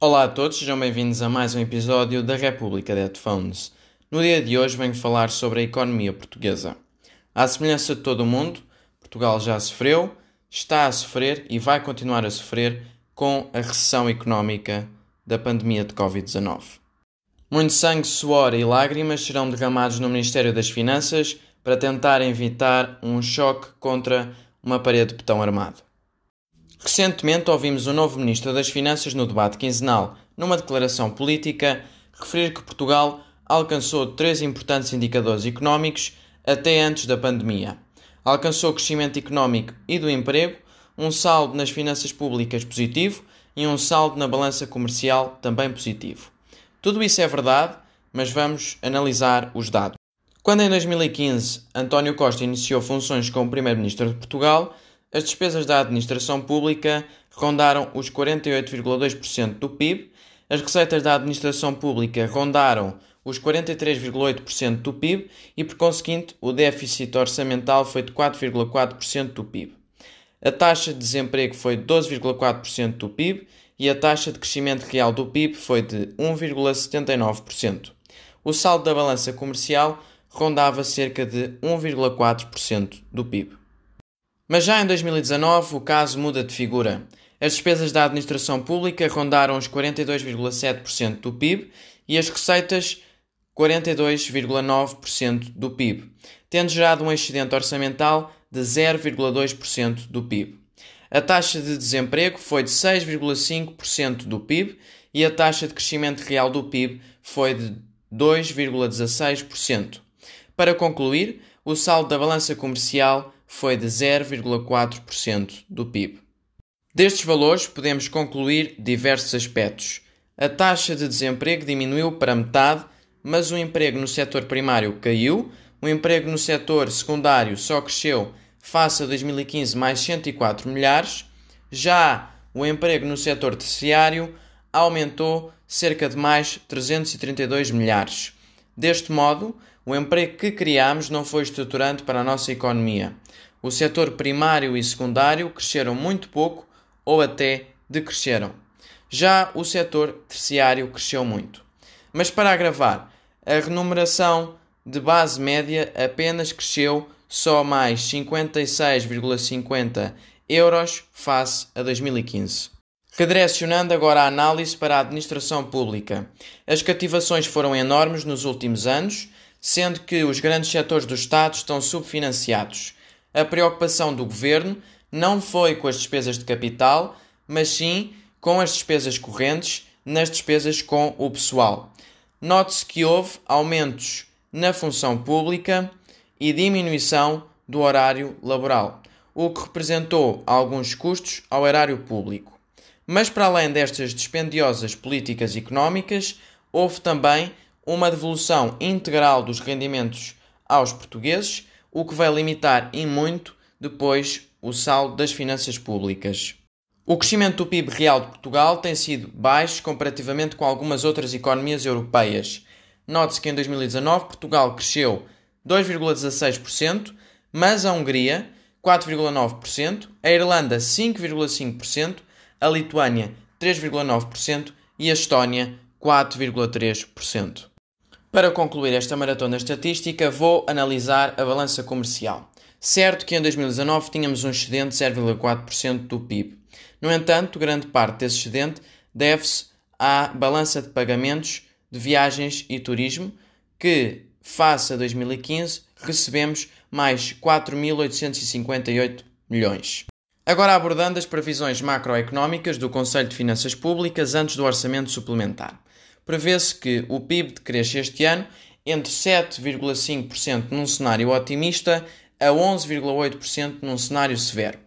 Olá a todos, sejam bem-vindos a mais um episódio da República de Headphones. No dia de hoje venho falar sobre a economia portuguesa. À semelhança de todo o mundo, Portugal já sofreu, está a sofrer e vai continuar a sofrer com a recessão económica da pandemia de Covid-19. Muito sangue, suor e lágrimas serão derramados no Ministério das Finanças para tentar evitar um choque contra uma parede de betão armado. Recentemente ouvimos o novo Ministro das Finanças no debate quinzenal, numa declaração política, referir que Portugal alcançou três importantes indicadores económicos até antes da pandemia. Alcançou crescimento económico e do emprego, um saldo nas finanças públicas positivo e um saldo na balança comercial também positivo. Tudo isso é verdade, mas vamos analisar os dados. Quando em 2015 António Costa iniciou funções como Primeiro-Ministro de Portugal, as despesas da administração pública rondaram os 48,2% do PIB, as receitas da administração pública rondaram os 43,8% do PIB e, por conseguinte, o déficit orçamental foi de 4,4% do PIB. A taxa de desemprego foi de 12,4% do PIB e a taxa de crescimento real do PIB foi de 1,79%. O saldo da balança comercial rondava cerca de 1,4% do PIB. Mas já em 2019 o caso muda de figura. As despesas da administração pública rondaram os 42,7% do PIB e as receitas 42,9% do PIB, tendo gerado um excedente orçamental de 0,2% do PIB. A taxa de desemprego foi de 6,5% do PIB e a taxa de crescimento real do PIB foi de 2,16%. Para concluir, o saldo da balança comercial foi de 0,4% do PIB. Destes valores, podemos concluir diversos aspectos. A taxa de desemprego diminuiu para metade, mas o emprego no setor primário caiu, o emprego no setor secundário só cresceu face a 2015 mais 104 milhares, já o emprego no setor terciário aumentou cerca de mais 332 milhares. Deste modo, o emprego que criamos não foi estruturante para a nossa economia. O setor primário e secundário cresceram muito pouco ou até decresceram. Já o setor terciário cresceu muito. Mas para agravar, a remuneração de base média apenas cresceu só mais 56,50 euros face a 2015. Redirecionando agora a análise para a administração pública. As cativações foram enormes nos últimos anos, sendo que os grandes setores do Estado estão subfinanciados. A preocupação do governo não foi com as despesas de capital, mas sim com as despesas correntes nas despesas com o pessoal. Note-se que houve aumentos na função pública e diminuição do horário laboral, o que representou alguns custos ao erário público. Mas para além destas dispendiosas políticas económicas, houve também uma devolução integral dos rendimentos aos portugueses, o que vai limitar em muito depois o saldo das finanças públicas. O crescimento do PIB real de Portugal tem sido baixo comparativamente com algumas outras economias europeias. Note-se que em 2019 Portugal cresceu 2,16%, mas a Hungria 4,9%, a Irlanda 5,5%, a Lituânia 3,9% e a Estónia 4,3%. Para concluir esta maratona estatística, vou analisar a balança comercial. Certo que em 2019 tínhamos um excedente de 0,4% do PIB. No entanto, grande parte desse excedente deve-se à balança de pagamentos de viagens e turismo, que, face a 2015, recebemos mais 4.858 milhões. Agora abordando as previsões macroeconómicas do Conselho de Finanças Públicas antes do orçamento suplementar prevê-se que o PIB cresça este ano entre 7,5% num cenário otimista a 11,8% num cenário severo.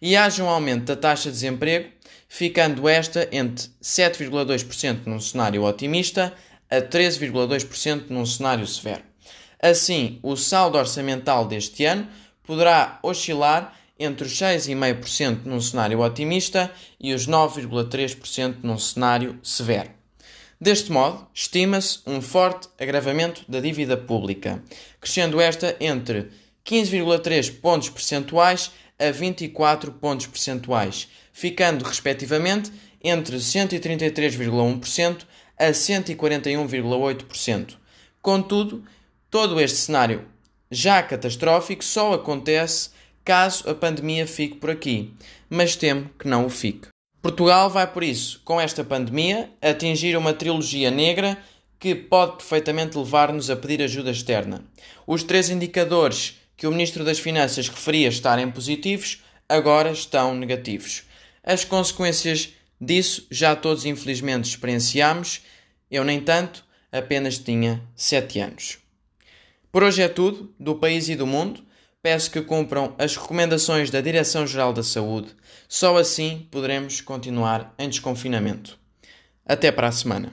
E haja um aumento da taxa de desemprego, ficando esta entre 7,2% num cenário otimista a 13,2% num cenário severo. Assim, o saldo orçamental deste ano poderá oscilar entre os 6,5% num cenário otimista e os 9,3% num cenário severo. Deste modo, estima-se um forte agravamento da dívida pública, crescendo esta entre 15,3 pontos percentuais a 24 pontos percentuais, ficando respectivamente entre 133,1% a 141,8%. Contudo, todo este cenário já catastrófico só acontece caso a pandemia fique por aqui, mas temo que não o fique. Portugal vai, por isso, com esta pandemia, atingir uma trilogia negra que pode perfeitamente levar-nos a pedir ajuda externa. Os três indicadores que o Ministro das Finanças referia estarem positivos agora estão negativos. As consequências disso já todos infelizmente experienciamos. Eu, nem tanto, apenas tinha 7 anos. Por hoje é tudo, do país e do mundo. Peço que cumpram as recomendações da Direção-Geral da Saúde. Só assim poderemos continuar em desconfinamento. Até para a semana.